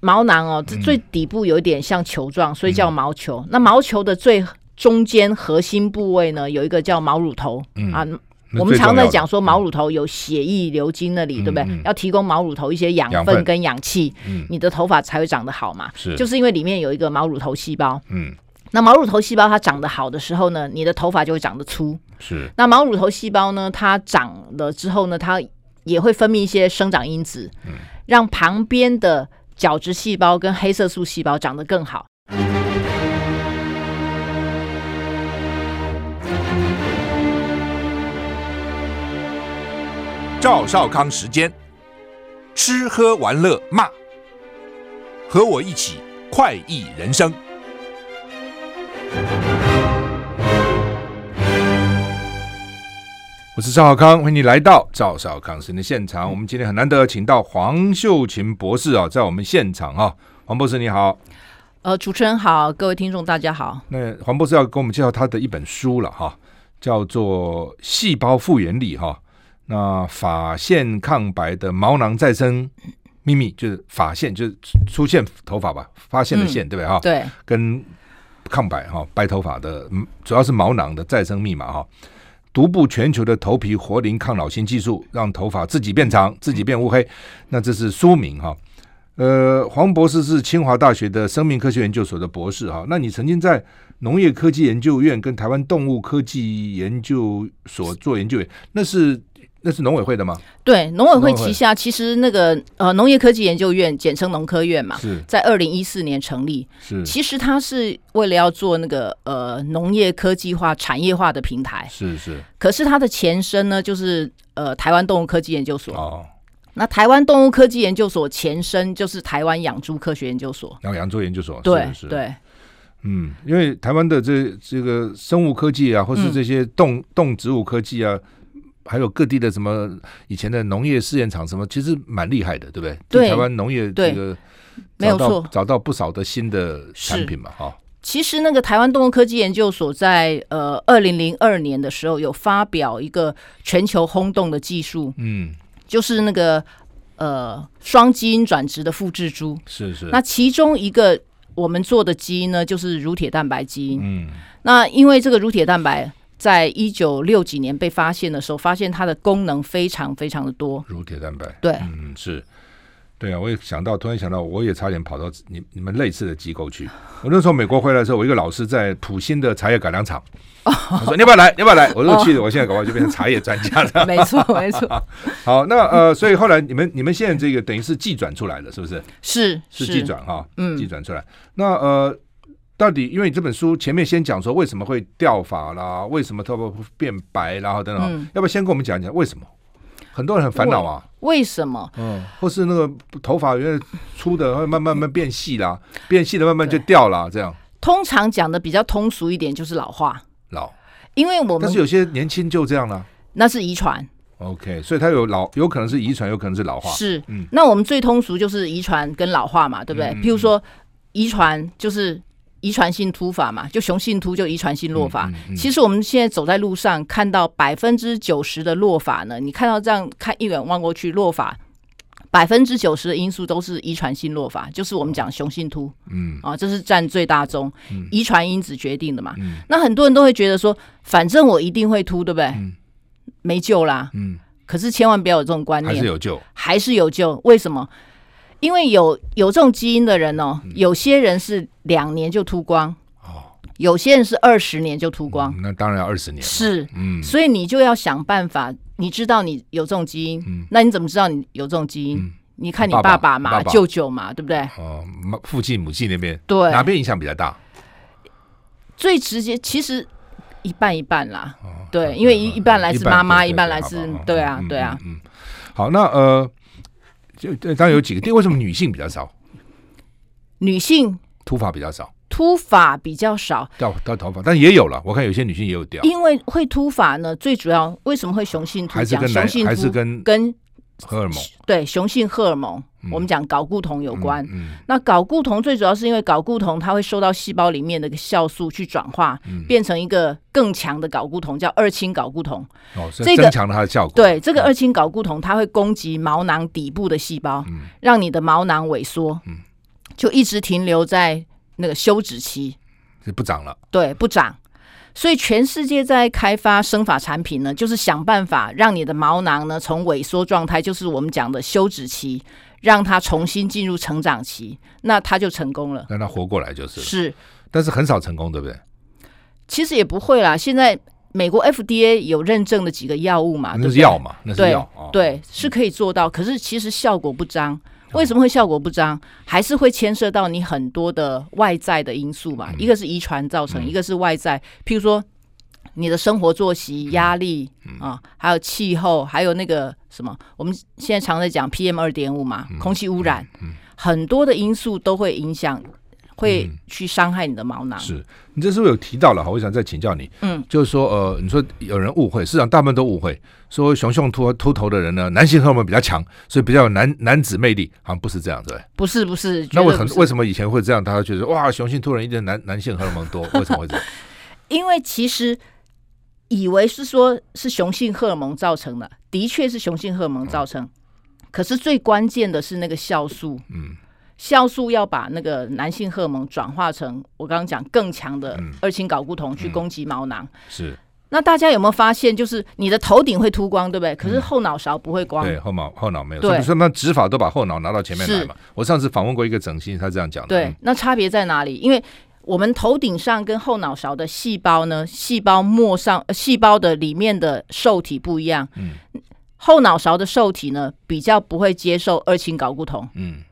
毛囊哦，这最底部有一点像球状，所以叫毛球。那毛球的最中间核心部位呢，有一个叫毛乳头啊。我们常在讲说毛乳头有血液流经那里，对不对？要提供毛乳头一些养分跟氧气，你的头发才会长得好嘛。是，就是因为里面有一个毛乳头细胞。嗯。那毛乳头细胞它长得好的时候呢，你的头发就会长得粗。是。那毛乳头细胞呢，它长了之后呢，它也会分泌一些生长因子，让旁边的角质细胞跟黑色素细胞长得更好。赵少康时间，吃喝玩乐骂，和我一起快意人生。我是赵少康，欢迎你来到赵少康时间的现场。我们今天很难得请到黄秀琴博士啊，在我们现场啊，黄博士你好。呃，主持人好，各位听众大家好。那黄博士要给我们介绍他的一本书了哈，叫做《细胞复原力》哈。那发线抗白的毛囊再生秘密，就是发线就是出现头发吧，发现的线，嗯、对不对哈？对，跟抗白哈白头发的，主要是毛囊的再生密码哈。独步全球的头皮活磷抗老新技术，让头发自己变长，自己变乌黑。那这是书名哈。呃，黄博士是清华大学的生命科学研究所的博士哈。那你曾经在农业科技研究院跟台湾动物科技研究所做研究员，那是。那是农委会的吗？对，农委会旗下其实那个呃农业科技研究院，简称农科院嘛，是在二零一四年成立。是，其实它是为了要做那个呃农业科技化、产业化的平台。是是。可是它的前身呢，就是呃台湾动物科技研究所。哦。那台湾动物科技研究所前身就是台湾养猪科学研究所。然后养猪研究所。对对。嗯，因为台湾的这这个生物科技啊，或是这些动动植物科技啊。还有各地的什么以前的农业试验场什么，其实蛮厉害的，对不对？对，台湾农业这个没有错，找到不少的新的产品嘛，哈。其实那个台湾动物科技研究所在呃二零零二年的时候有发表一个全球轰动的技术，嗯，就是那个呃双基因转殖的复制猪，是是。那其中一个我们做的基因呢，就是乳铁蛋白基因，嗯，那因为这个乳铁蛋白。在一九六几年被发现的时候，发现它的功能非常非常的多。乳铁蛋白，对，嗯，是，对啊，我也想到，突然想到，我也差点跑到你你们类似的机构去。我那时候美国回来的时候，我一个老师在普新的茶叶改良厂，我说你要不要来？你要不要来？我说去，我现在搞不好就变成茶叶专家了。没错，没错。好，那呃，所以后来你们你们现在这个等于是寄转出来了，是不是？是是寄转哈，嗯，寄转出来。那呃。到底，因为你这本书前面先讲说为什么会掉发啦，为什么头发会变白，然后等等，嗯、要不要先跟我们讲讲为什么？很多人很烦恼啊。为什么？嗯，或是那个头发原来粗的会慢慢慢变细啦，变细的慢慢就掉了，这样。通常讲的比较通俗一点就是老化。老，因为我们但是有些年轻就这样了。那是遗传。OK，所以它有老，有可能是遗传，有可能是老化。是，嗯。那我们最通俗就是遗传跟老化嘛，对不对？嗯、譬如说遗传就是。遗传性秃发嘛，就雄性秃就遗传性落发。嗯嗯嗯、其实我们现在走在路上，看到百分之九十的落发呢，你看到这样看一眼望过去，落发百分之九十的因素都是遗传性落发，就是我们讲雄性秃。嗯，啊，这是占最大宗，遗传因子决定的嘛。嗯、那很多人都会觉得说，反正我一定会秃，对不对？嗯、没救啦。嗯，可是千万不要有这种观念，还是有救，还是有救。为什么？因为有有这种基因的人哦，有些人是两年就秃光，哦，有些人是二十年就秃光，那当然要二十年是，嗯，所以你就要想办法，你知道你有这种基因，那你怎么知道你有这种基因？你看你爸爸嘛，舅舅嘛，对不对？哦，父亲母亲那边，对，哪边影响比较大？最直接其实一半一半啦，对，因为一一半来自妈妈，一半来自，对啊，对啊，嗯，好，那呃。就对，当然有几个。第为什么女性比较少？女性秃发比较少，秃发比较少，掉掉头发，但也有了。我看有些女性也有掉。因为会秃发呢，最主要为什么会雄性秃？还是跟男性还是跟跟荷尔蒙？对，雄性荷尔蒙。我们讲睾固酮有关，嗯嗯、那睾固酮最主要是因为睾固酮它会受到细胞里面的酵素去转化，嗯、变成一个更强的睾固酮，叫二氢睾固酮。哦，这个增强了它的效果。对，这个二氢睾固酮它会攻击毛囊底部的细胞，嗯、让你的毛囊萎缩。嗯、就一直停留在那个休止期，就不长了。对，不长。所以全世界在开发生发产品呢，就是想办法让你的毛囊呢从萎缩状态，就是我们讲的休止期，让它重新进入成长期，那它就成功了，让它活过来就是。是，但是很少成功，对不对？其实也不会啦。现在美国 FDA 有认证的几个药物嘛，那是药嘛，那是药，对，对，是可以做到。可是其实效果不彰。为什么会效果不彰？还是会牵涉到你很多的外在的因素嘛？一个是遗传造成，一个是外在，譬如说你的生活作息、压力啊，还有气候，还有那个什么，我们现在常在讲 PM 二点五嘛，空气污染，很多的因素都会影响。会去伤害你的毛囊。是你这是不是有提到了哈？我想再请教你，嗯，就是说呃，你说有人误会，市场大部分都误会，说雄性秃秃头的人呢，男性荷尔蒙比较强，所以比较有男男子魅力，好像不是这样，对？不是不是，那为什么为什么以前会这样？大家觉得哇，雄性秃人一定男男性荷尔蒙多，为什么会这样？因为其实以为是说是雄性荷尔蒙造成的，的确是雄性荷尔蒙造成，嗯、可是最关键的是那个酵素，嗯。酵素要把那个男性荷尔蒙转化成我刚刚讲更强的二氢睾固酮去攻击毛囊。是。那大家有没有发现，就是你的头顶会秃光，对不对？可是后脑勺不会光。对，后脑后脑没有。对。所以那植发都把后脑拿到前面来嘛。我上次访问过一个整形，他这样讲的。对。那差别在哪里？因为我们头顶上跟后脑勺的细胞呢，细胞膜上细胞的里面的受体不一样。嗯。后脑勺的受体呢，比较不会接受二氢睾固酮。嗯。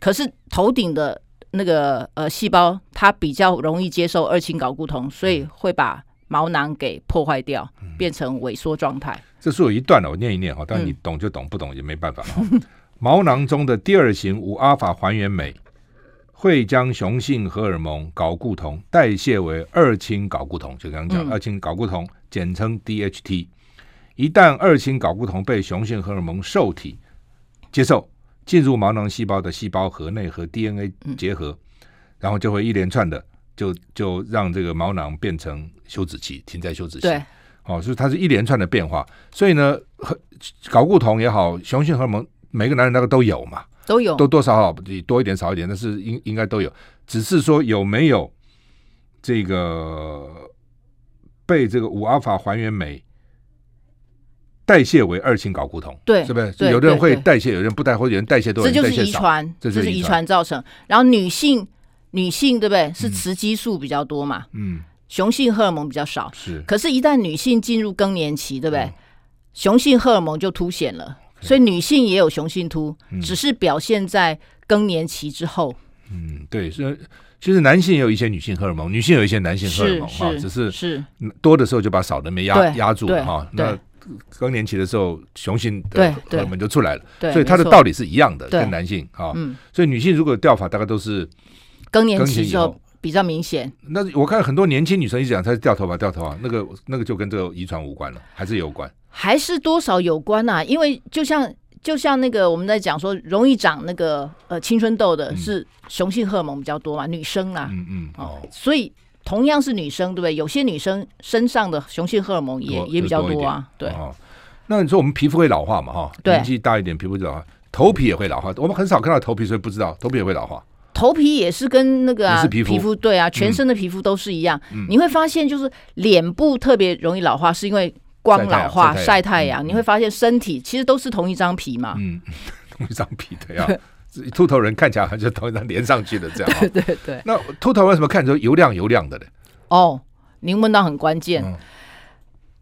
可是头顶的那个呃细胞，它比较容易接受二氢睾固酮，所以会把毛囊给破坏掉，变成萎缩状态。这是有一段了，我念一念哈，但你懂就懂，不懂也没办法。毛囊中的第二型五阿法还原酶会将雄性荷尔蒙睾固酮代谢为二氢睾固酮，就刚刚讲二氢睾固酮，简称 DHT。一旦二氢睾固酮被雄性荷尔蒙受体接受。进入毛囊细胞的细胞核内和 DNA 结合，嗯、然后就会一连串的就就让这个毛囊变成休止期，停在休止期。对，哦，所以它是一连串的变化。所以呢，睾固酮也好，雄性荷尔蒙，每个男人那个都有嘛，都有，多多少少多一点少一点，但是应应该都有，只是说有没有这个被这个五阿尔法还原酶。代谢为二型睾固酮，对，是不是？有的人会代谢，有人不代谢，或者有人代谢多，这就是遗传，这是遗传造成。然后女性，女性对不对？是雌激素比较多嘛？嗯，雄性荷尔蒙比较少。是，可是，一旦女性进入更年期，对不对？雄性荷尔蒙就凸显了，所以女性也有雄性秃，只是表现在更年期之后。嗯，对，所以其实男性也有一些女性荷尔蒙，女性有一些男性荷尔蒙哈，只是是多的时候就把少的没压压住了哈。那更年期的时候，雄性的荷尔蒙就出来了，所以它的道理是一样的，跟男性啊。所以女性如果掉发，大概都是更年期之后比较明显。那我看很多年轻女生一直讲她是掉头发，掉头发，那个那个就跟这个遗传无关了，还是有关？还是多少有关呐？因为就像就像那个我们在讲说，容易长那个呃青春痘的是雄性荷尔蒙比较多嘛，女生啊，嗯嗯哦，所以。同样是女生，对不对？有些女生身上的雄性荷尔蒙也也比较多啊。对，那你说我们皮肤会老化嘛？哈，年纪大一点，皮肤就老化，头皮也会老化。我们很少看到头皮，所以不知道头皮也会老化。头皮也是跟那个啊，皮肤对啊，全身的皮肤都是一样。你会发现，就是脸部特别容易老化，是因为光老化、晒太阳。你会发现身体其实都是同一张皮嘛。嗯，同一张皮的呀。秃头人看起来好像就同一张连上去的这样，对对对。那秃头为什么看着油亮油亮的呢？哦，您问到很关键。嗯、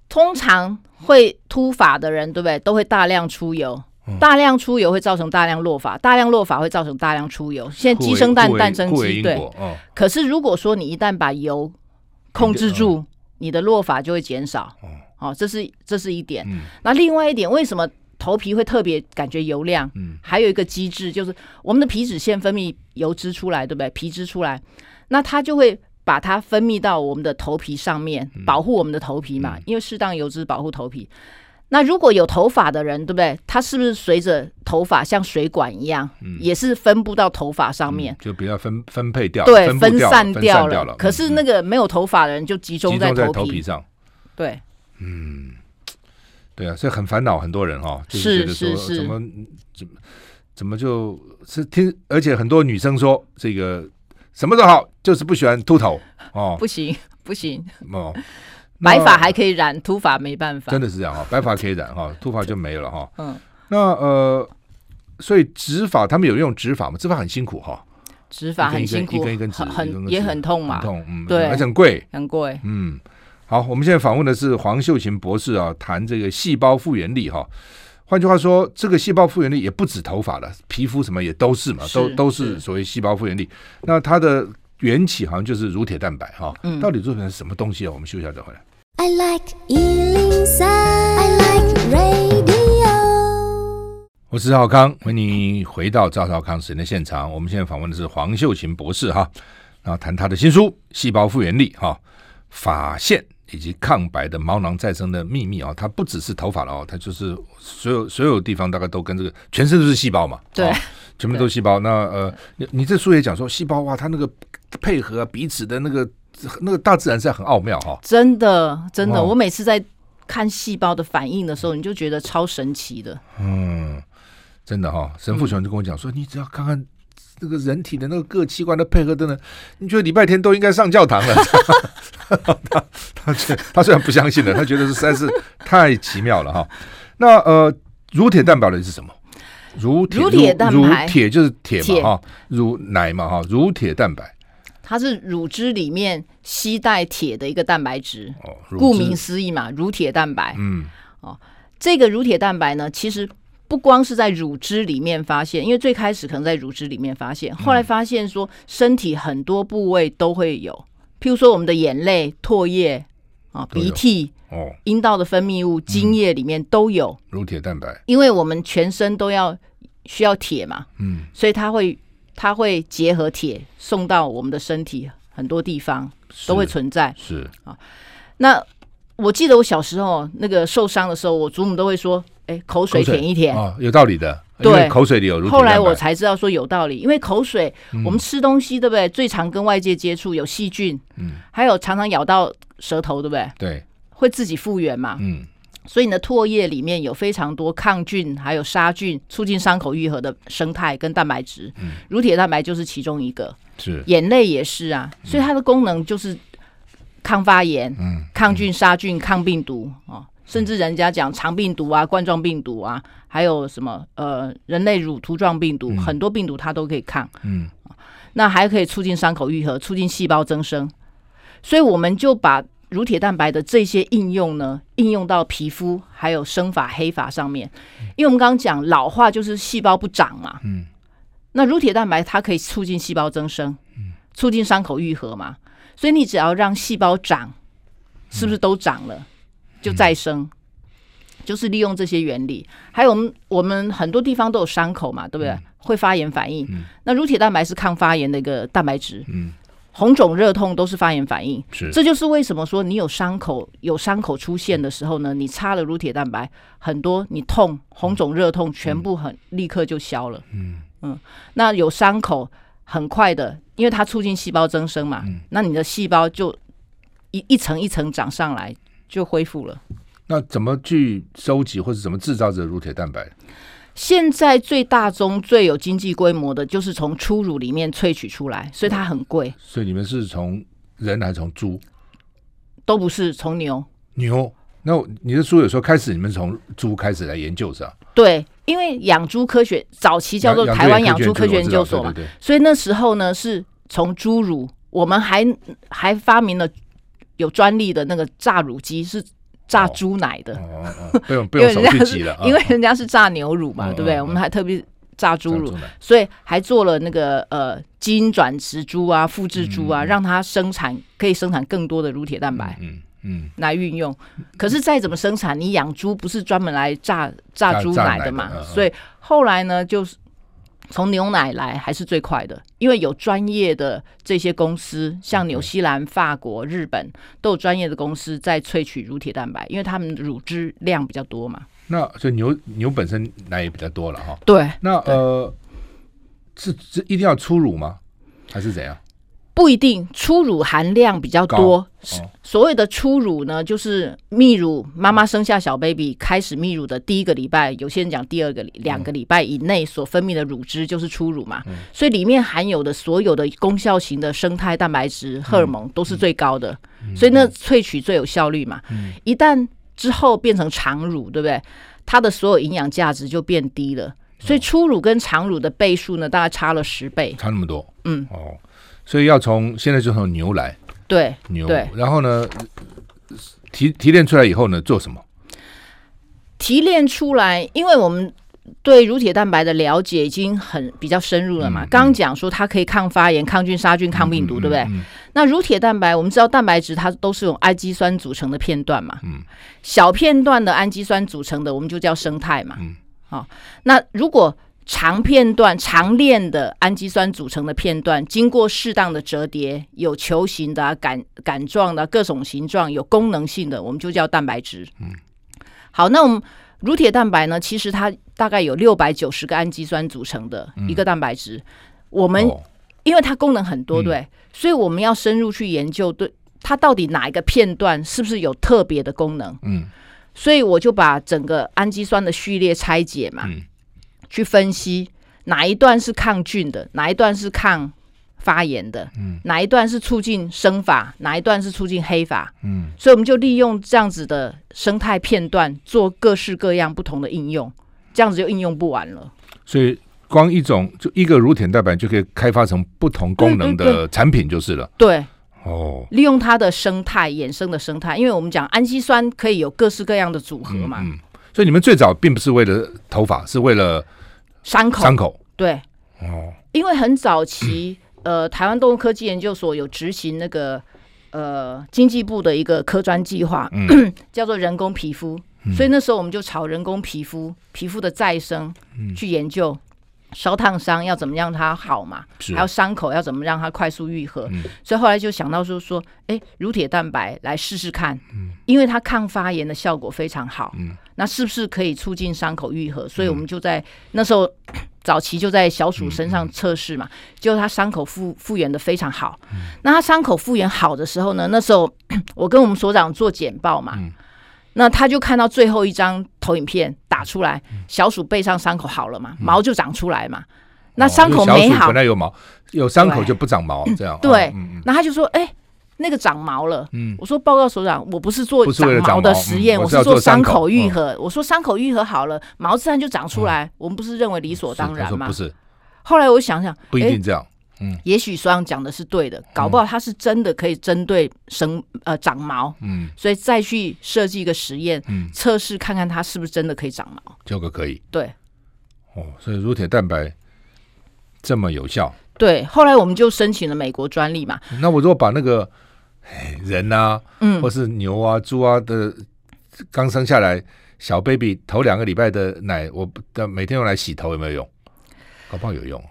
通常会秃发的人，对不对？都会大量出油，嗯、大量出油会造成大量落发，大量落发会造成大量出油。现在鸡生蛋，蛋生鸡，对。哦、可是如果说你一旦把油控制住，嗯、你的落发就会减少。哦、嗯，这是这是一点。嗯、那另外一点，为什么？头皮会特别感觉油亮，嗯，还有一个机制就是我们的皮脂腺分泌油脂出来，对不对？皮脂出来，那它就会把它分泌到我们的头皮上面，嗯、保护我们的头皮嘛。嗯、因为适当油脂保护头皮。那如果有头发的人，对不对？他是不是随着头发像水管一样，嗯、也是分布到头发上面，嗯、就比较分分配掉，对，分散掉了。可是那个没有头发的人就集中在头皮上，对，嗯。对啊，所以很烦恼，很多人哈，就是觉得说怎么怎么怎么就是听，而且很多女生说这个什么都好，就是不喜欢秃头哦，不行不行哦，白发还可以染，秃发没办法，真的是这样哈，白发可以染哈，秃发就没了哈。嗯，那呃，所以植发他们有用植发吗？植发很辛苦哈，植发很辛苦，一根一根直，很也很痛嘛，痛，嗯，对，而且很贵，很贵，嗯。好，我们现在访问的是黄秀琴博士啊，谈这个细胞复原力哈。换句话说，这个细胞复原力也不止头发了，皮肤什么也都是嘛，都都是所谓细胞复原力。那它的缘起好像就是乳铁蛋白哈。嗯，到底做成是什么东西啊？我们休息一下再回来。I like 103, I like radio。我是赵少康，欢迎你回到赵少康时间的现场。我们现在访问的是黄秀琴博士哈，然后谈他的新书《细胞复原力》哈，发线。以及抗白的毛囊再生的秘密啊，它不只是头发了哦，它就是所有所有地方大概都跟这个全身都是细胞嘛，对，全部都是细胞。那呃，你你这书也讲说细胞哇，它那个配合彼此的那个那个大自然是很奥妙哈，真的真的，我每次在看细胞的反应的时候，你就觉得超神奇的。嗯，真的哈，神父喜欢就跟我讲说，你只要看看。这个人体的那个各器官的配合等等，你觉得礼拜天都应该上教堂了？他他他虽然不相信了，他觉得是实在是太奇妙了哈。那呃，乳铁蛋白的是什么？乳铁乳铁蛋白，乳铁就是铁嘛哈，乳奶嘛哈，乳铁蛋白，它是乳汁里面吸带铁的一个蛋白质。哦，顾名思义嘛，乳铁蛋白。嗯，哦，这个乳铁蛋白呢，其实。不光是在乳汁里面发现，因为最开始可能在乳汁里面发现，后来发现说身体很多部位都会有，譬如说我们的眼泪、唾液啊、鼻涕、哦、阴道的分泌物、精液里面都有。乳铁蛋白，因为我们全身都要需要铁嘛，嗯，所以它会它会结合铁送到我们的身体很多地方都会存在，是。啊。那我记得我小时候那个受伤的时候，我祖母都会说。哎，口水舔一舔哦，有道理的。对，口水里有。后来我才知道说有道理，因为口水，我们吃东西对不对？最常跟外界接触有细菌，嗯，还有常常咬到舌头对不对？对，会自己复原嘛，嗯，所以你的唾液里面有非常多抗菌还有杀菌、促进伤口愈合的生态跟蛋白质，嗯，乳铁蛋白就是其中一个，是眼泪也是啊，所以它的功能就是抗发炎、嗯，抗菌、杀菌、抗病毒哦。甚至人家讲肠病毒啊、冠状病毒啊，还有什么呃人类乳突状病毒，嗯、很多病毒它都可以抗。嗯，那还可以促进伤口愈合，促进细胞增生。所以我们就把乳铁蛋白的这些应用呢，应用到皮肤还有生发黑发上面。因为我们刚刚讲老化就是细胞不长嘛。嗯。那乳铁蛋白它可以促进细胞增生，促进伤口愈合嘛。所以你只要让细胞长，是不是都长了？就再生，嗯，就是利用这些原理。还有我们我们很多地方都有伤口嘛，对不对？嗯、会发炎反应。嗯、那乳铁蛋白是抗发炎的一个蛋白质。嗯，红肿热痛都是发炎反应。是，这就是为什么说你有伤口有伤口出现的时候呢，你擦了乳铁蛋白，很多你痛红肿热痛全部很立刻就消了。嗯嗯，那有伤口很快的，因为它促进细胞增生嘛。嗯、那你的细胞就一一层一层长上来。就恢复了。那怎么去收集或者怎么制造这个乳铁蛋白？现在最大宗、最有经济规模的就是从初乳里面萃取出来，所以它很贵。所以你们是从人还是从猪？都不是，从牛。牛？那你的书有说开始你们从猪开始来研究是吧？对，因为养猪科学早期叫做台湾养猪科学研究所嘛，所以那时候呢是从猪乳，我们还还发明了。有专利的那个榨乳机是榨猪奶的，哦哦、不用不用手去挤了，因为人家是榨牛乳嘛，哦、对不对？我们还特别榨猪乳，所以还做了那个呃基因转植猪啊、复制猪啊，嗯、让它生产可以生产更多的乳铁蛋白，嗯嗯，来运用。可是再怎么生产，你养猪不是专门来榨榨猪奶的嘛？所以后来呢，就是。从牛奶来还是最快的，因为有专业的这些公司，像纽西兰、法国、日本都有专业的公司在萃取乳铁蛋白，因为他们乳汁量比较多嘛。那所以牛牛本身奶也比较多了哈。对。那呃，是是一定要初乳吗？还是怎样？不一定，初乳含量比较多。哦、所谓的初乳呢，就是泌乳，妈妈生下小 baby 开始泌乳的第一个礼拜，有些人讲第二个两个礼拜以内所分泌的乳汁就是初乳嘛。嗯、所以里面含有的所有的功效型的生态蛋白质、荷尔蒙都是最高的，嗯、所以那萃取最有效率嘛。嗯、一旦之后变成常乳，对不对？它的所有营养价值就变低了。所以初乳跟常乳的倍数呢，大概差了十倍，差那么多。嗯，哦。所以要从现在就从牛来，对牛，对然后呢，提提炼出来以后呢，做什么？提炼出来，因为我们对乳铁蛋白的了解已经很比较深入了嘛。刚刚讲说它可以抗发炎、抗菌、杀菌、抗病毒，对不对？那乳铁蛋白，我们知道蛋白质它都是用氨基酸组成的片段嘛。嗯。小片段的氨基酸组成的，我们就叫生态嘛。嗯。好、哦，那如果长片段、长链的氨基酸组成的片段，经过适当的折叠，有球形的、啊、杆杆状的各种形状，有功能性的，我们就叫蛋白质。嗯，好，那我们乳铁蛋白呢？其实它大概有六百九十个氨基酸组成的一个蛋白质。嗯、我们、哦、因为它功能很多，对，嗯、所以我们要深入去研究，对它到底哪一个片段是不是有特别的功能？嗯，所以我就把整个氨基酸的序列拆解嘛。嗯去分析哪一段是抗菌的，哪一段是抗发炎的，嗯，哪一段是促进生发，哪一段是促进黑发，嗯，所以我们就利用这样子的生态片段做各式各样不同的应用，这样子就应用不完了。所以光一种就一个乳铁蛋白就可以开发成不同功能的产品就是了。对，对，对，对，哦，利用它的生态衍生的生态，因为我们讲氨基酸可以有各式各样的组合嘛。嗯，嗯，所以你们最早并不是为了头发，是为了。伤口，伤口，对，哦，因为很早期，呃，台湾动物科技研究所有执行那个，呃，经济部的一个科专计划，嗯、叫做人工皮肤，嗯、所以那时候我们就朝人工皮肤、皮肤的再生去研究。嗯烧烫伤要怎么让它好嘛？还有伤口要怎么让它快速愈合？嗯、所以后来就想到说说，哎，乳铁蛋白来试试看，嗯、因为它抗发炎的效果非常好，嗯、那是不是可以促进伤口愈合？所以我们就在、嗯、那时候 早期就在小鼠身上测试嘛，结果它伤口复复原的非常好。嗯、那它伤口复原好的时候呢，那时候 我跟我们所长做简报嘛。嗯那他就看到最后一张投影片打出来，小鼠背上伤口好了嘛，毛就长出来嘛。那伤口没好，本来有毛，有伤口就不长毛，这样。对，那他就说：“哎，那个长毛了。”嗯我说：“报告所长，我不是做长毛的实验，我是做伤口愈合。我说伤口愈合好了，毛自然就长出来。我们不是认为理所当然吗？”不是。后来我想想，不一定这样。嗯，也许所长讲的是对的，搞不好他是真的可以针对生呃长毛，嗯，所以再去设计一个实验，嗯，测试看看它是不是真的可以长毛，这个可以，对，哦，所以乳铁蛋白这么有效，对，后来我们就申请了美国专利嘛。那我如果把那个人啊，嗯，或是牛啊、猪啊的刚生下来小 baby 头两个礼拜的奶，我的每天用来洗头有没有用？搞不好有用。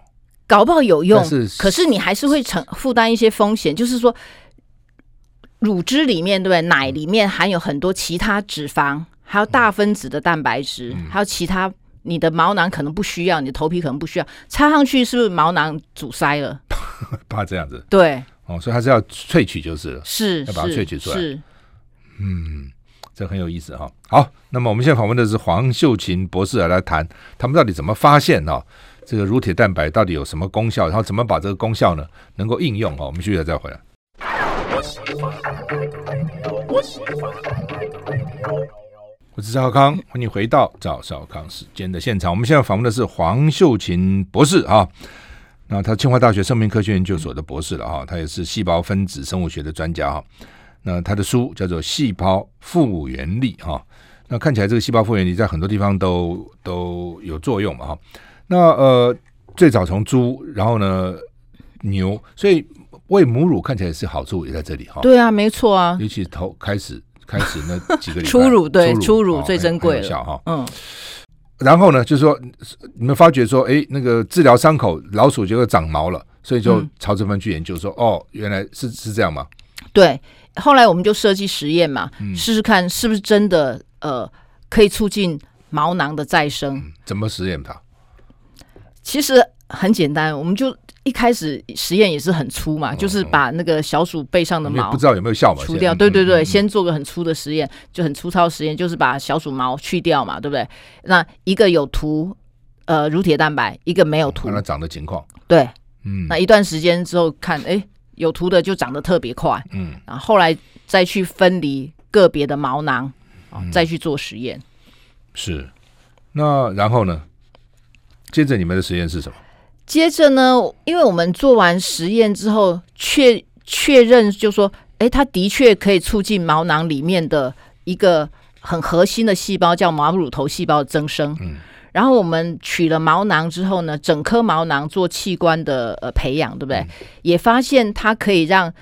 搞不好有用，是可是你还是会承负担一些风险。就是说，乳汁里面对不对？奶里面含有很多其他脂肪，还有大分子的蛋白质，嗯、还有其他你的毛囊可能不需要，你的头皮可能不需要，插上去是不是毛囊阻塞了？怕这样子？对，哦，所以还是要萃取就是了，是要把它萃取出来。是，嗯，这很有意思哈。好，那么我们现在访问的是黄秀琴博士来来谈他们到底怎么发现呢？这个乳铁蛋白到底有什么功效？然后怎么把这个功效呢能够应用？哦，我们继续再回来。我是赵少康，欢迎回到赵少康时间的现场。我们现在访问的是黄秀琴博士啊，那他清华大学生命科学研究所的博士了哈，他也是细胞分子生物学的专家哈。那他的书叫做《细胞复原力》哈，那看起来这个细胞复原力在很多地方都都有作用嘛哈。那呃，最早从猪，然后呢牛，所以喂母乳看起来是好处也在这里哈。对啊，没错啊。尤其头开始开始那几个 初乳对初乳最珍贵了哈。嗯。然后呢，就是说你们发觉说，哎，那个治疗伤口，老鼠就会长毛了，所以就朝这边去研究说，哦，原来是是这样吗？对。后来我们就设计实验嘛，试试看是不是真的呃可以促进毛囊的再生。怎么实验它？其实很简单，我们就一开始实验也是很粗嘛，就是把那个小鼠背上的毛不知道有没有效嘛，除掉。对对对，先做个很粗的实验，就很粗糙实验，就是把小鼠毛去掉嘛，对不对？那一个有涂呃乳铁蛋白，一个没有涂，看它长的情况。对，嗯，那一段时间之后看，哎，有涂的就长得特别快，嗯，然后后来再去分离个别的毛囊，再去做实验。是，那然后呢？接着你们的实验是什么？接着呢，因为我们做完实验之后，确确认就说，哎，它的确可以促进毛囊里面的一个很核心的细胞，叫毛乳头细胞的增生。嗯，然后我们取了毛囊之后呢，整颗毛囊做器官的呃培养，对不对？嗯，也发现它可以让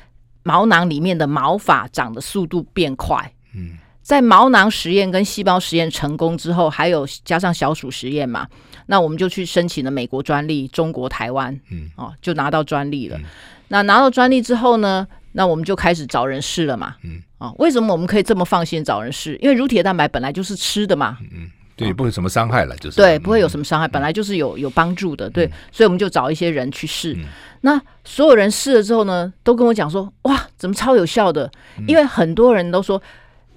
毛囊里面的毛发长的速度变快。嗯，在毛囊实验跟细胞实验成功之后，还有加上小鼠实验嘛。那我们就去申请了美国专利，中国台湾，嗯，哦，就拿到专利了。嗯、那拿到专利之后呢，那我们就开始找人试了嘛，嗯，哦，为什么我们可以这么放心找人试？因为乳铁蛋白本来就是吃的嘛，嗯，对，不会有什么伤害了，就是对，不会有什么伤害，本来就是有有帮助的，对，所以我们就找一些人去试。嗯、那所有人试了之后呢，都跟我讲说，哇，怎么超有效的？因为很多人都说。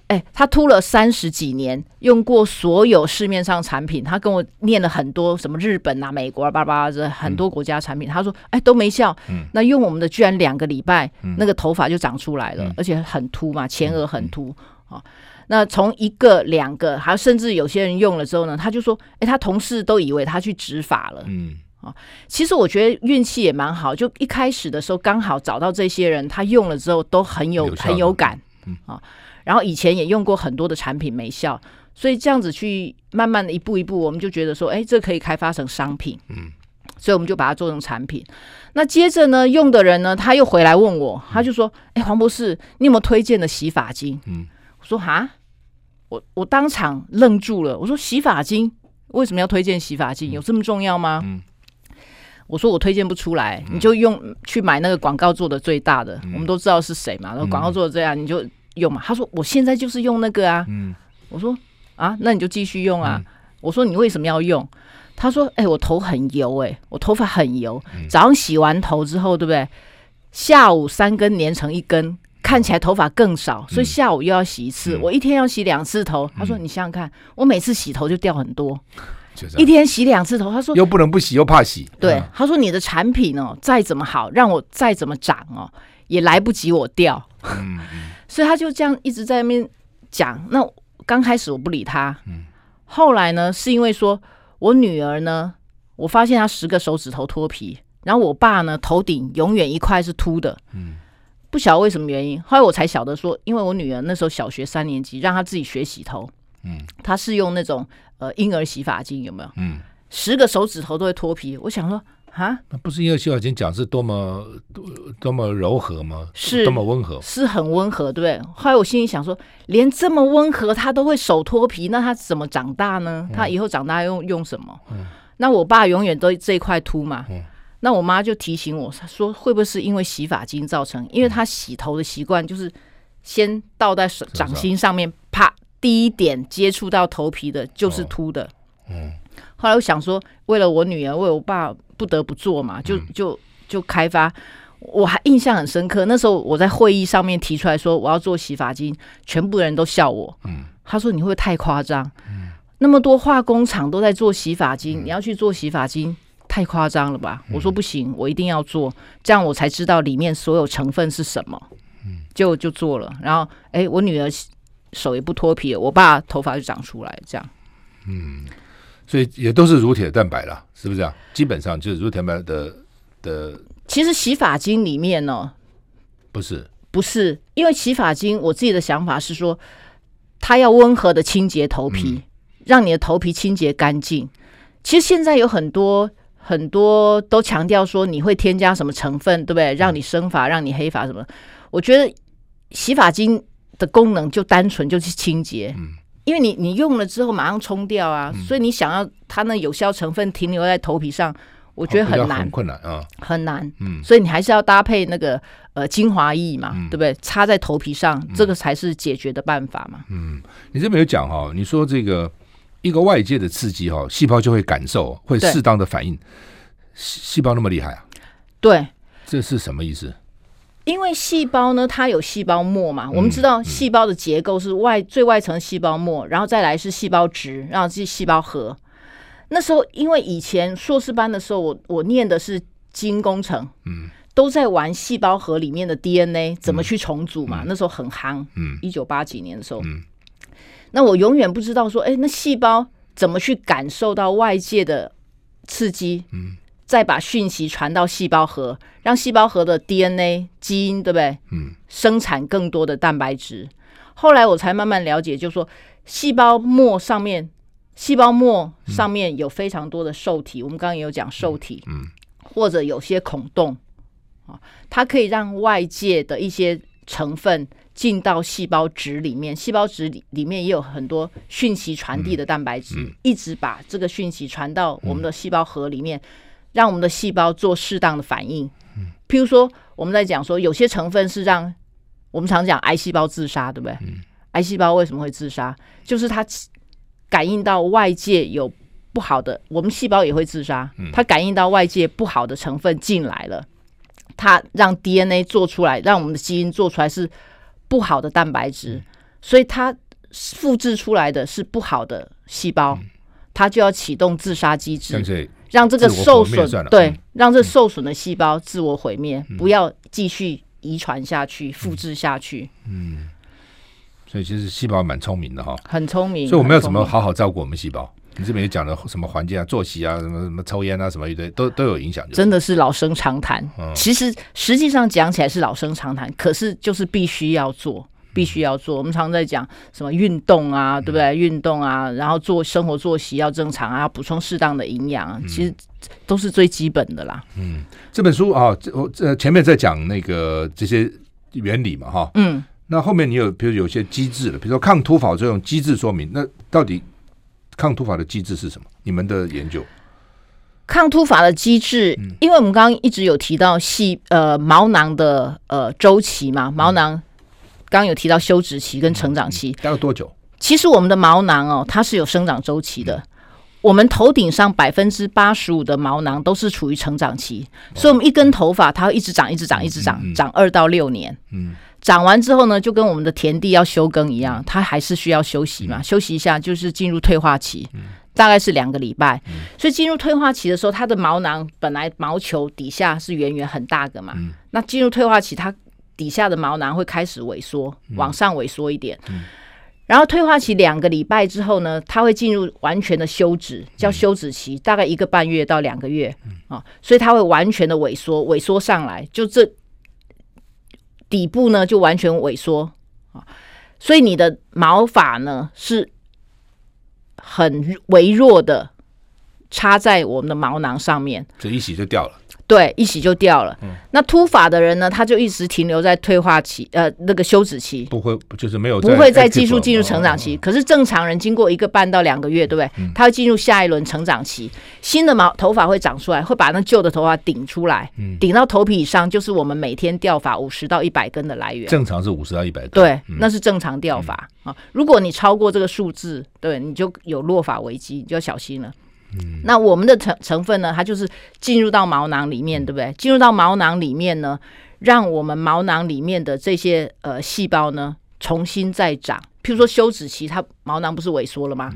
哎，他秃了三十几年，用过所有市面上产品，他跟我念了很多什么日本啊、美国啊、巴拉巴拉这很多国家产品，嗯、他说哎都没效。嗯，那用我们的居然两个礼拜，嗯、那个头发就长出来了，嗯、而且很秃嘛，前额很秃啊、嗯哦。那从一个两个，还甚至有些人用了之后呢，他就说，哎，他同事都以为他去植发了。嗯其实我觉得运气也蛮好，就一开始的时候刚好找到这些人，他用了之后都很有，有很有感。嗯啊。哦然后以前也用过很多的产品没效，所以这样子去慢慢的一步一步，我们就觉得说，哎，这可以开发成商品，嗯，所以我们就把它做成产品。那接着呢，用的人呢，他又回来问我，他就说，哎，黄博士，你有没有推荐的洗发精？嗯，我说哈，我我当场愣住了，我说洗发精为什么要推荐洗发精？有这么重要吗？嗯，我说我推荐不出来，你就用去买那个广告做的最大的，我们都知道是谁嘛，那广告做的这样，你就。用嘛？他说我现在就是用那个啊。嗯，我说啊，那你就继续用啊。嗯、我说你为什么要用？他说，哎、欸，我头很油、欸，哎，我头发很油。嗯、早上洗完头之后，对不对？下午三根连成一根，看起来头发更少，所以下午又要洗一次。嗯、我一天要洗两次头。他说，你想想看，我每次洗头就掉很多，一天洗两次头。他说，又不能不洗，又怕洗。对，他说你的产品哦，再怎么好，让我再怎么长哦，也来不及我掉。嗯。所以他就这样一直在那边讲。那刚开始我不理他，嗯，后来呢，是因为说我女儿呢，我发现她十个手指头脱皮，然后我爸呢，头顶永远一块是秃的，嗯，不晓得为什么原因。后来我才晓得说，因为我女儿那时候小学三年级，让她自己学洗头，嗯，她是用那种呃婴儿洗发精，有没有？嗯，十个手指头都会脱皮。我想说。啊，那不是因为洗发精讲是多么多多么柔和吗？是多么温和，是很温和，对不对？后来我心里想说，连这么温和他都会手脱皮，那他怎么长大呢？他以后长大用用什么？嗯、那我爸永远都这一块秃嘛。嗯、那我妈就提醒我她说，会不会是因为洗发精造成？因为他洗头的习惯就是先倒在掌心上面，啪，第一点接触到头皮的就是秃的。哦、嗯。后来我想说，为了我女儿，为我爸。不得不做嘛，就就就开发。我还印象很深刻，那时候我在会议上面提出来说我要做洗发精，全部人都笑我。嗯，他说你会不会太夸张？嗯，那么多化工厂都在做洗发精，你要去做洗发精，太夸张了吧？我说不行，我一定要做，这样我才知道里面所有成分是什么。嗯，就就做了，然后哎，我女儿手也不脱皮了，我爸头发就长出来，这样。嗯。所以也都是乳铁蛋白啦，是不是啊？基本上就是乳铁蛋白的的。其实洗发精里面呢，不是不是，因为洗发精，我自己的想法是说，它要温和的清洁头皮，嗯、让你的头皮清洁干净。其实现在有很多很多都强调说你会添加什么成分，对不对？让你生发，让你黑发什么？我觉得洗发精的功能就单纯就是清洁。嗯。因为你你用了之后马上冲掉啊，嗯、所以你想要它那有效成分停留在头皮上，我觉得很难，很困难啊，很难。嗯，所以你还是要搭配那个呃精华液嘛，嗯、对不对？擦在头皮上，嗯、这个才是解决的办法嘛。嗯，你这边有讲哈，你说这个一个外界的刺激哈，细胞就会感受，会适当的反应。细胞那么厉害啊？对，这是什么意思？因为细胞呢，它有细胞膜嘛。我们知道细胞的结构是外最外层细胞膜，然后再来是细胞质，然后是细胞核。那时候，因为以前硕士班的时候，我我念的是基因工程，嗯，都在玩细胞核里面的 DNA 怎么去重组嘛。那时候很夯，嗯，一九八几年的时候，嗯，那我永远不知道说，哎，那细胞怎么去感受到外界的刺激，嗯。再把讯息传到细胞核，让细胞核的 DNA 基因，对不对？嗯，生产更多的蛋白质。后来我才慢慢了解，就是说细胞膜上面，细胞膜上面有非常多的受体。我们刚刚也有讲受体，嗯，或者有些孔洞啊，它可以让外界的一些成分进到细胞质里面。细胞质里里面也有很多讯息传递的蛋白质，一直把这个讯息传到我们的细胞核里面。让我们的细胞做适当的反应，譬如说，我们在讲说，有些成分是让我们常讲癌细胞自杀，对不对？癌细胞为什么会自杀？就是它感应到外界有不好的，我们细胞也会自杀。它感应到外界不好的成分进来了，它让 DNA 做出来，让我们的基因做出来是不好的蛋白质，所以它复制出来的是不好的细胞，它就要启动自杀机制。让这个受损，对，让这受损的细胞自我毁灭，不要继续遗传下去、复制下去。嗯，所以其实细胞蛮聪明的哈，很聪明。所以我们要怎么好好照顾我们细胞？你这边也讲了什么环境啊、作息啊、什么什么抽烟啊、什么一堆，都都有影响。真的是老生常谈。其实实际上讲起来是老生常谈，可是就是必须要做。必须要做，我们常常在讲什么运动啊，对不对？运动啊，然后做生活作息要正常啊，补充适当的营养，其实都是最基本的啦。嗯，这本书啊，我这前面在讲那个这些原理嘛，哈，嗯，那后面你有比如有些机制了，比如说抗突法这种机制说明，那到底抗突法的机制是什么？你们的研究？抗突法的机制，因为我们刚刚一直有提到细呃毛囊的呃周期嘛，毛囊。刚刚有提到休止期跟成长期，大概多久？其实我们的毛囊哦，它是有生长周期的。我们头顶上百分之八十五的毛囊都是处于成长期，所以我们一根头发它会一直长，一直长，一直长，长二到六年。嗯，长完之后呢，就跟我们的田地要休耕一样，它还是需要休息嘛，休息一下就是进入退化期，大概是两个礼拜。所以进入退化期的时候，它的毛囊本来毛球底下是圆圆很大个嘛，那进入退化期它。底下的毛囊会开始萎缩，往上萎缩一点，然后退化期两个礼拜之后呢，它会进入完全的休止，叫休止期，嗯、大概一个半月到两个月、嗯、啊，所以它会完全的萎缩，萎缩上来，就这底部呢就完全萎缩啊，所以你的毛发呢是很微弱的插在我们的毛囊上面，这一洗就掉了。对，一洗就掉了。嗯、那突法的人呢，他就一直停留在退化期，呃，那个休止期，不会，就是没有，不会再继续进入成长期。哦、可是正常人经过一个半到两个月，对不对？嗯、他会进入下一轮成长期，新的毛头发会长出来，会把那旧的头发顶出来，嗯、顶到头皮以上，就是我们每天掉发五十到一百根的来源。正常是五十到一百根，对，嗯、那是正常掉发、嗯、啊。如果你超过这个数字，对，你就有落发危机，你就要小心了。那我们的成成分呢？它就是进入到毛囊里面，对不对？进入到毛囊里面呢，让我们毛囊里面的这些呃细胞呢重新再长。譬如说休止期，它毛囊不是萎缩了吗？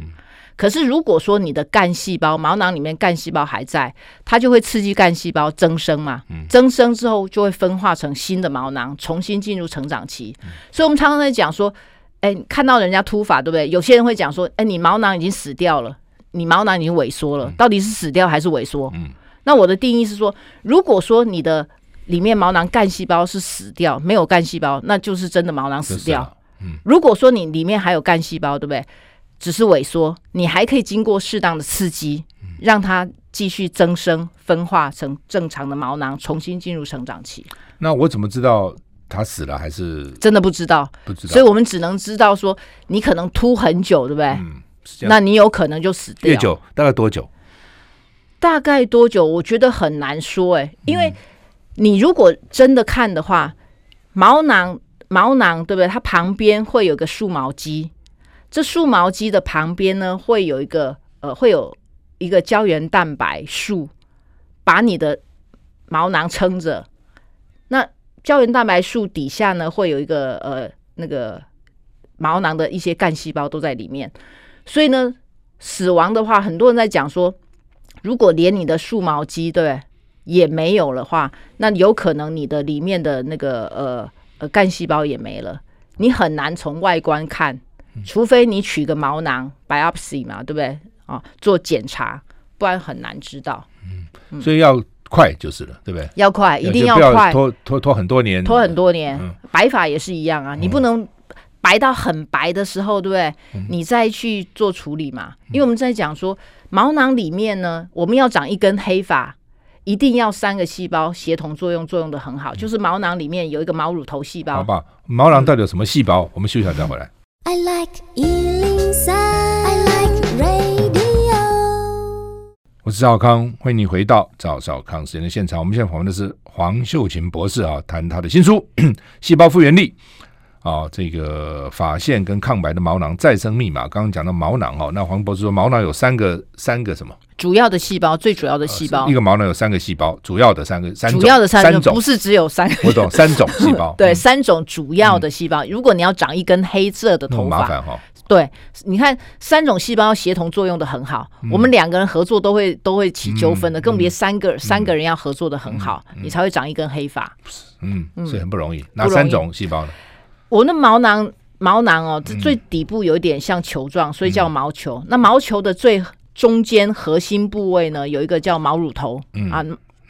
可是如果说你的干细胞毛囊里面干细胞还在，它就会刺激干细胞增生嘛。增生之后就会分化成新的毛囊，重新进入成长期。所以我们常常在讲说，哎，看到人家秃发，对不对？有些人会讲说，哎，你毛囊已经死掉了。你毛囊已经萎缩了，到底是死掉还是萎缩？嗯，那我的定义是说，如果说你的里面毛囊干细胞是死掉，没有干细胞，那就是真的毛囊死掉。嗯，如果说你里面还有干细胞，对不对？只是萎缩，你还可以经过适当的刺激，让它继续增生、分化成正常的毛囊，重新进入成长期。那我怎么知道它死了还是真的不知道？不知道，所以我们只能知道说，你可能秃很久，对不对？嗯。那你有可能就死掉。越久大概多久？大概多久？我觉得很难说哎、欸，因为你如果真的看的话，毛囊毛囊对不对？它旁边会有个竖毛肌，这竖毛肌的旁边呢会有一个呃，会有一个胶原蛋白束，把你的毛囊撑着。那胶原蛋白束底下呢，会有一个呃那个毛囊的一些干细胞都在里面。所以呢，死亡的话，很多人在讲说，如果连你的竖毛肌对，对也没有的话，那有可能你的里面的那个呃呃干细胞也没了，你很难从外观看，除非你取个毛囊 biopsy 嘛，对不对？啊，做检查，不然很难知道。嗯，所以要快就是了，对不对？要快，一定要快，拖拖拖很多年，拖很多年。嗯，白发也是一样啊，你不能白到很白的时候，对不对？你再去做处理嘛。因为我们在讲说，毛囊里面呢，我们要长一根黑发。一定要三个细胞协同作用，作用的很好。就是毛囊里面有一个毛乳头细胞。好吧，毛囊到底有什么细胞？嗯、我们休息一下再回来。I like 103, I like radio。我是赵少康，欢迎你回到赵少康时间的现场。我们现在访问的是黄秀琴博士啊，谈他的新书《细胞复原力》啊，这个发线跟抗白的毛囊再生密码。刚刚讲到毛囊哦，那黄博士说毛囊有三个三个什么？主要的细胞，最主要的细胞，一个毛囊有三个细胞，主要的三个，三种，主要的三种，种不是只有三个，我懂，三种细胞，对，三种主要的细胞。如果你要长一根黑色的头发，麻烦哈。对，你看三种细胞协同作用的很好，我们两个人合作都会都会起纠纷的，更别三个三个人要合作的很好，你才会长一根黑发。嗯，所以很不容易。哪三种细胞呢？我那毛囊毛囊哦，这最底部有一点像球状，所以叫毛球。那毛球的最中间核心部位呢，有一个叫毛乳头、嗯、啊。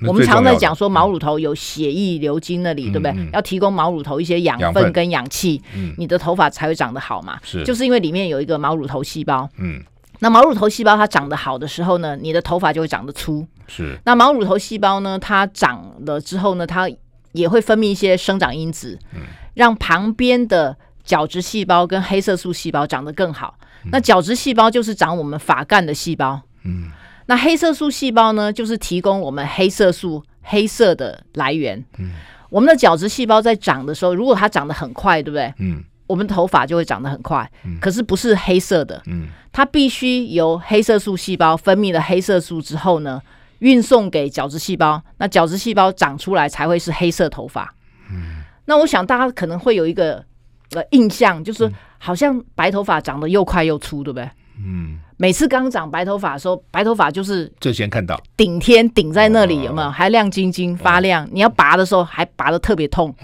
我们常在讲说毛乳头有血液流经那里，嗯、对不对？嗯、要提供毛乳头一些养分跟氧气，嗯、你的头发才会长得好嘛。是，就是因为里面有一个毛乳头细胞。嗯，那毛乳头细胞它长得好的时候呢，你的头发就会长得粗。是，那毛乳头细胞呢，它长了之后呢，它也会分泌一些生长因子，嗯、让旁边的角质细胞跟黑色素细胞长得更好。那角质细胞就是长我们发干的细胞，嗯，那黑色素细胞呢，就是提供我们黑色素黑色的来源，嗯，我们的角质细胞在长的时候，如果它长得很快，对不对？嗯，我们头发就会长得很快，嗯，可是不是黑色的，嗯，它必须由黑色素细胞分泌了黑色素之后呢，运送给角质细胞，那角质细胞长出来才会是黑色头发，嗯，那我想大家可能会有一个呃印象，就是。好像白头发长得又快又粗，对不对？嗯，每次刚长白头发的时候，白头发就是最先看到顶天顶在那里，有没有？还亮晶晶发亮。你要拔的时候还拔的特别痛，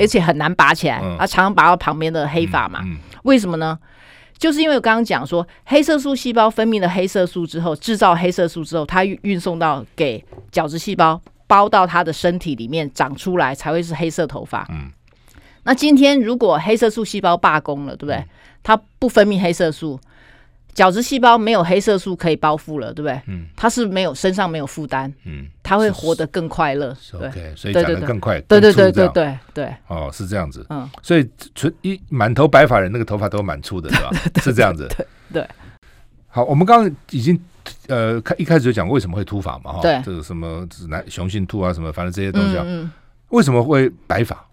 而且很难拔起来，啊，常常拔到旁边的黑发嘛。为什么呢？就是因为我刚刚讲说，黑色素细胞分泌了黑色素之后，制造黑色素之后，它运送到给角质细胞，包到他的身体里面长出来，才会是黑色头发。嗯。那今天如果黑色素细胞罢工了，对不对？它不分泌黑色素，角质细胞没有黑色素可以包覆了，对不对？嗯，它是没有身上没有负担，嗯，它会活得更快乐。OK，所以长得更快，对对对对对对。哦，是这样子。嗯，所以纯一满头白发人，那个头发都蛮粗的，是吧？是这样子。对对。好，我们刚刚已经呃开一开始就讲为什么会秃发嘛，哈，对，这个什么男雄性秃啊，什么反正这些东西啊，嗯，为什么会白发？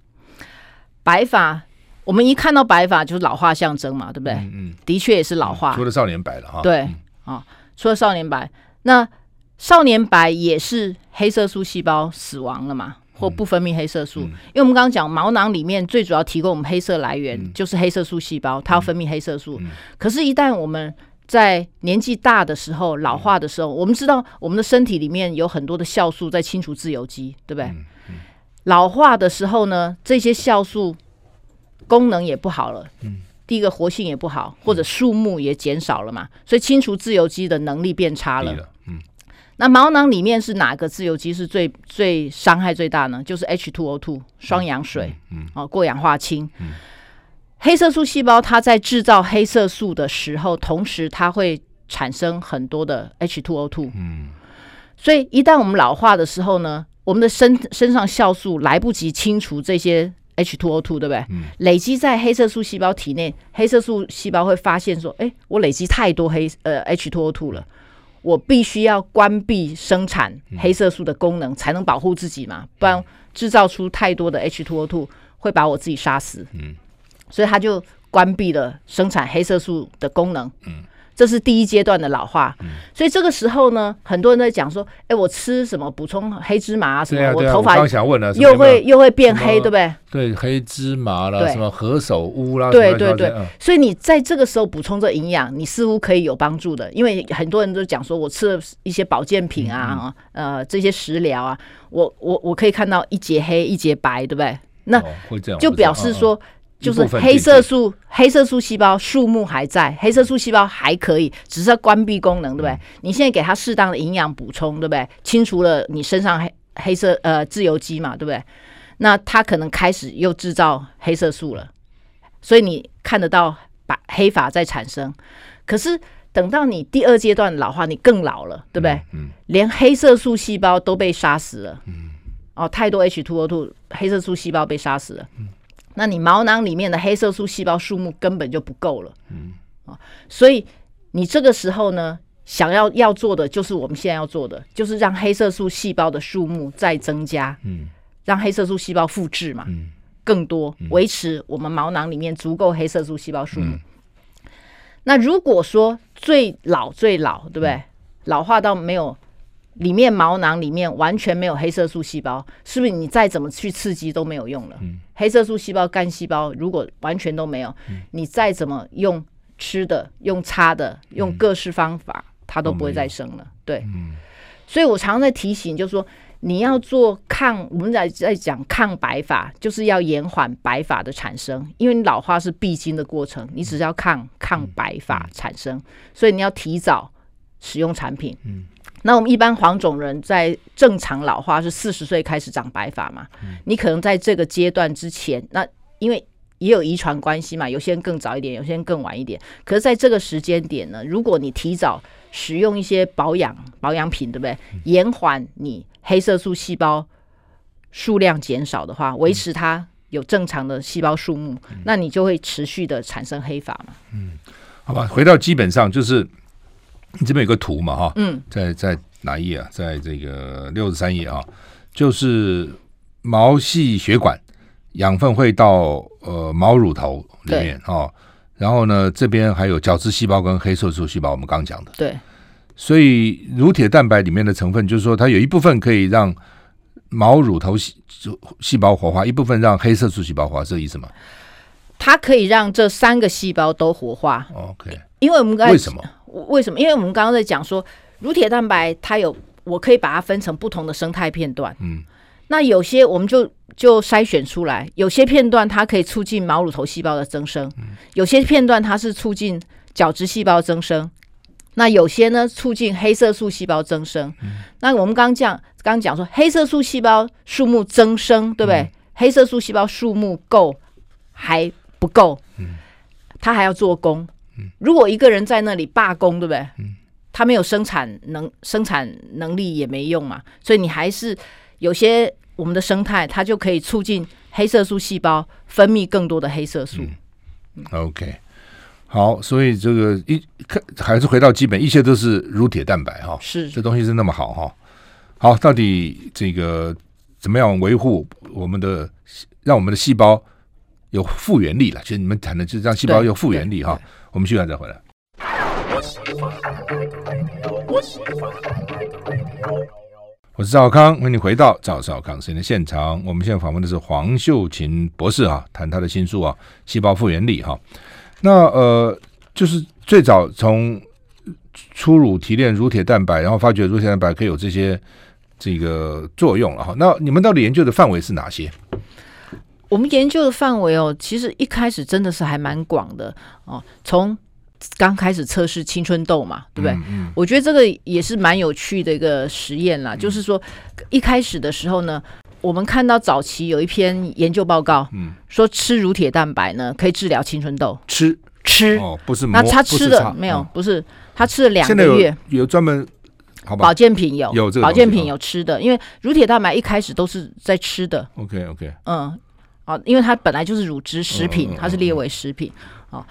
白发，我们一看到白发就是老化象征嘛，对不对？嗯，嗯的确也是老化。除了少年白了哈。对，啊、除了少年白，那少年白也是黑色素细胞死亡了嘛，或不分泌黑色素。因为我们刚刚讲毛囊里面最主要提供我们黑色来源就是黑色素细胞，它要分泌黑色素。可是，一旦我们在年纪大的时候老化的时候，我们知道我们的身体里面有很多的酵素在清除自由基，对不对？嗯老化的时候呢，这些酵素功能也不好了。嗯，第一个活性也不好，或者数目也减少了嘛，所以清除自由基的能力变差了。嗯，那毛囊里面是哪个自由基是最最伤害最大呢？就是 H2O2 双氧水。嗯，哦，过氧化氢。嗯，黑色素细胞它在制造黑色素的时候，同时它会产生很多的 H2O2。嗯，所以一旦我们老化的时候呢，我们的身身上酵素来不及清除这些 H2O2，对不对？嗯、累积在黑色素细胞体内，黑色素细胞会发现说：“哎，我累积太多黑呃 H2O2 了，我必须要关闭生产黑色素的功能，嗯、才能保护自己嘛，不然制造出太多的 H2O2 会把我自己杀死。”嗯，所以它就关闭了生产黑色素的功能。嗯，这是第一阶段的老化。嗯、所以这个时候呢，很多人在讲说，哎，我吃什么补充黑芝麻啊什么，我头发又会又会变黑，对不对？对，黑芝麻啦，什么何首乌啦，对对对。所以你在这个时候补充这营养，你似乎可以有帮助的，因为很多人都讲说我吃了一些保健品啊，嗯、呃，这些食疗啊，我我我可以看到一节黑一节白，对不对？那就表示说。就是黑色素，黑色素细胞数目还在，黑色素细胞还可以，只是要关闭功能，对不对？嗯、你现在给它适当的营养补充，对不对？清除了你身上黑黑色呃自由基嘛，对不对？那它可能开始又制造黑色素了，所以你看得到白黑发在产生。可是等到你第二阶段老化，你更老了，对不对？嗯，嗯连黑色素细胞都被杀死了。嗯，哦，太多 H two O two 黑色素细胞被杀死了。嗯。那你毛囊里面的黑色素细胞数目根本就不够了，嗯啊，所以你这个时候呢，想要要做的就是我们现在要做的，就是让黑色素细胞的数目再增加，嗯，让黑色素细胞复制嘛，嗯，更多维持我们毛囊里面足够黑色素细胞数目。那如果说最老最老，对不对？老化到没有。里面毛囊里面完全没有黑色素细胞，是不是你再怎么去刺激都没有用了？嗯、黑色素细胞、干细胞如果完全都没有，嗯、你再怎么用吃的、用擦的、用各式方法，嗯、它都不会再生了。对，嗯、所以我常常在提醒，就是说你要做抗，我们在在讲抗白发，就是要延缓白发的产生，因为你老化是必经的过程，你只是要抗抗白发产生，所以你要提早使用产品。嗯那我们一般黄种人在正常老化是四十岁开始长白发嘛？嗯、你可能在这个阶段之前，那因为也有遗传关系嘛，有些人更早一点，有些人更晚一点。可是在这个时间点呢，如果你提早使用一些保养保养品，对不对？延缓你黑色素细胞数量减少的话，维持它有正常的细胞数目，嗯、那你就会持续的产生黑发嘛。嗯，好吧，回到基本上就是。你这边有个图嘛，哈，嗯，在在哪一页啊？在这个六十三页啊，就是毛细血管养分会到呃毛乳头里面哦，然后呢，这边还有角质细胞跟黑色素细胞，我们刚讲的，对，所以乳铁蛋白里面的成分，就是说它有一部分可以让毛乳头细细胞活化，一部分让黑色素细胞活化，这个意思吗？它可以让这三个细胞都活化，OK，因为我们刚才为什么？为什么？因为我们刚刚在讲说，乳铁蛋白它有，我可以把它分成不同的生态片段。嗯，那有些我们就就筛选出来，有些片段它可以促进毛乳头细胞的增生，嗯、有些片段它是促进角质细胞增生，那有些呢促进黑色素细胞增生。嗯、那我们刚刚讲，刚刚讲说黑色素细胞数目增生，对不对？嗯、黑色素细胞数目够还不够？嗯，它还要做工。如果一个人在那里罢工，对不对？嗯他没有生产能生产能力也没用嘛。所以你还是有些我们的生态，它就可以促进黑色素细胞分泌更多的黑色素。嗯、OK，好，所以这个一看还是回到基本，一切都是乳铁蛋白哈。是，这东西是那么好哈。好，到底这个怎么样维护我们的，让我们的细胞有复原力了？其实你们谈的就是让细胞有复原力哈。我们休息再回来。我是赵康，欢迎你回到赵少康时间的现场。我们现在访问的是黄秀琴博士啊，谈他的新书啊《细胞复原力》哈。那呃，就是最早从初乳提炼乳铁蛋白，然后发觉乳铁蛋白可以有这些这个作用了哈。那你们到底研究的范围是哪些？我们研究的范围哦，其实一开始真的是还蛮广的哦。从刚开始测试青春痘嘛，对不对？嗯嗯、我觉得这个也是蛮有趣的一个实验啦。嗯、就是说，一开始的时候呢，我们看到早期有一篇研究报告，嗯，说吃乳铁蛋白呢可以治疗青春痘。吃吃哦，不是那他吃的没有，哦、不是他吃了两个月，有，有专门？保健品有有这个保健品有吃的，因为乳铁蛋白一开始都是在吃的。OK OK，嗯。哦，因为它本来就是乳汁食品，它是列为食品。哦，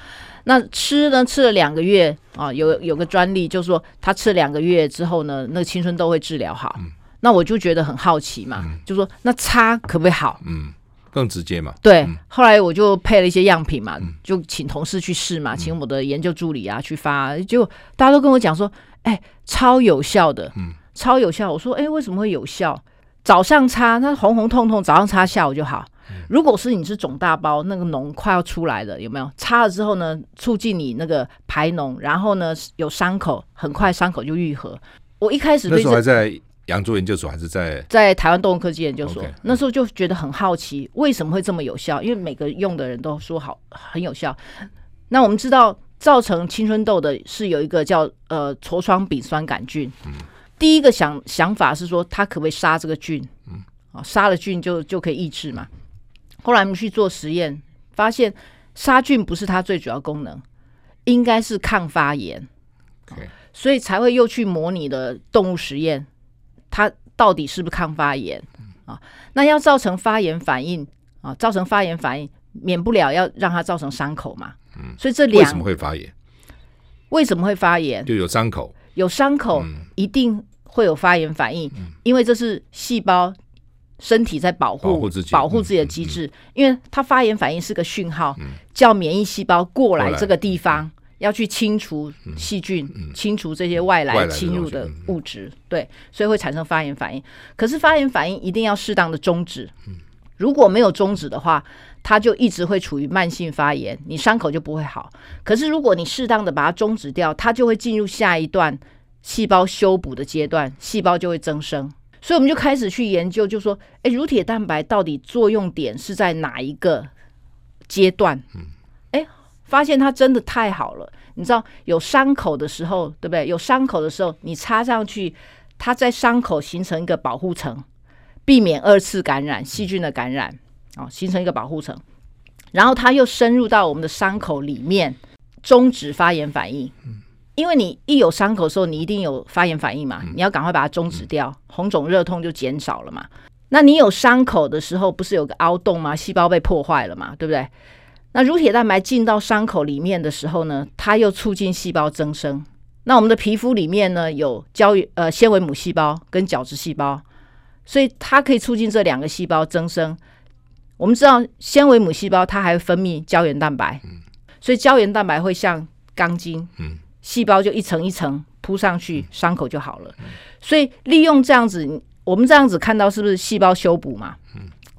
那吃呢？吃了两个月啊，有有个专利，就是说他吃了两个月之后呢，那个青春痘会治疗好。那我就觉得很好奇嘛，就说那擦可不可以好？嗯，更直接嘛。对，嗯、后来我就配了一些样品嘛，就请同事去试嘛，请我的研究助理啊去发，就大家都跟我讲说，哎，超有效的，嗯，超有效。我说，哎，为什么会有效？早上擦，那红红痛痛，早上擦下午就好。如果是你是肿大包，那个脓快要出来了，有没有？擦了之后呢，促进你那个排脓，然后呢有伤口，很快伤口就愈合。我一开始那时候还在扬州研究所，还是在在台湾动物科技研究所。Okay, 那时候就觉得很好奇，为什么会这么有效？因为每个用的人都说好很有效。那我们知道造成青春痘的是有一个叫呃痤疮丙酸杆菌。嗯。第一个想想法是说，它可不可以杀这个菌？嗯。啊，杀了菌就就可以抑制嘛。后来我们去做实验，发现杀菌不是它最主要功能，应该是抗发炎。Okay. 所以才会又去模拟的动物实验，它到底是不是抗发炎啊？那要造成发炎反应啊，造成发炎反应，免不了要让它造成伤口嘛。嗯，所以这两为什么会发炎？为什么会发炎？就有伤口，有伤口一定会有发炎反应，嗯，因为这是细胞。身体在保护保护自己，保护自己的机制，嗯嗯嗯、因为它发炎反应是个讯号，嗯、叫免疫细胞过来这个地方，要去清除细菌，清除这些外来侵入的物质，对，所以会产生发炎反应。可是发炎反应一定要适当的终止，如果没有终止的话，它就一直会处于慢性发炎，你伤口就不会好。可是如果你适当的把它终止掉，它就会进入下一段细胞修补的阶段，细胞就会增生。所以我们就开始去研究，就说，哎，乳铁蛋白到底作用点是在哪一个阶段？嗯，哎，发现它真的太好了。你知道，有伤口的时候，对不对？有伤口的时候，你插上去，它在伤口形成一个保护层，避免二次感染细菌的感染，哦，形成一个保护层。然后它又深入到我们的伤口里面，终止发炎反应。嗯。因为你一有伤口的时候，你一定有发炎反应嘛，你要赶快把它终止掉，红肿热痛就减少了嘛。那你有伤口的时候，不是有个凹洞吗？细胞被破坏了嘛，对不对？那乳铁蛋白进到伤口里面的时候呢，它又促进细胞增生。那我们的皮肤里面呢，有胶原呃纤维母细胞跟角质细胞，所以它可以促进这两个细胞增生。我们知道纤维母细胞它还会分泌胶原蛋白，所以胶原蛋白会像钢筋，嗯。细胞就一层一层铺上去，伤口就好了。所以利用这样子，我们这样子看到是不是细胞修补嘛？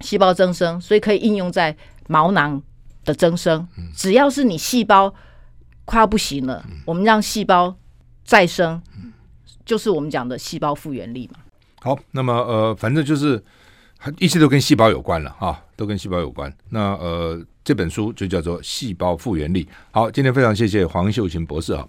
细胞增生，所以可以应用在毛囊的增生。只要是你细胞快要不行了，我们让细胞再生，就是我们讲的细胞复原力嘛。好，那么呃，反正就是一切都跟细胞有关了哈，都跟细胞有关。那呃，这本书就叫做《细胞复原力》。好，今天非常谢谢黄秀琴博士啊。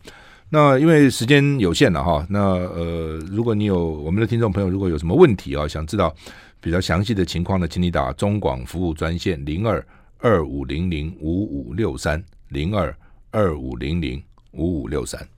那因为时间有限了哈，那呃，如果你有我们的听众朋友，如果有什么问题啊，想知道比较详细的情况呢，请你打中广服务专线零二二五零零五五六三零二二五零零五五六三。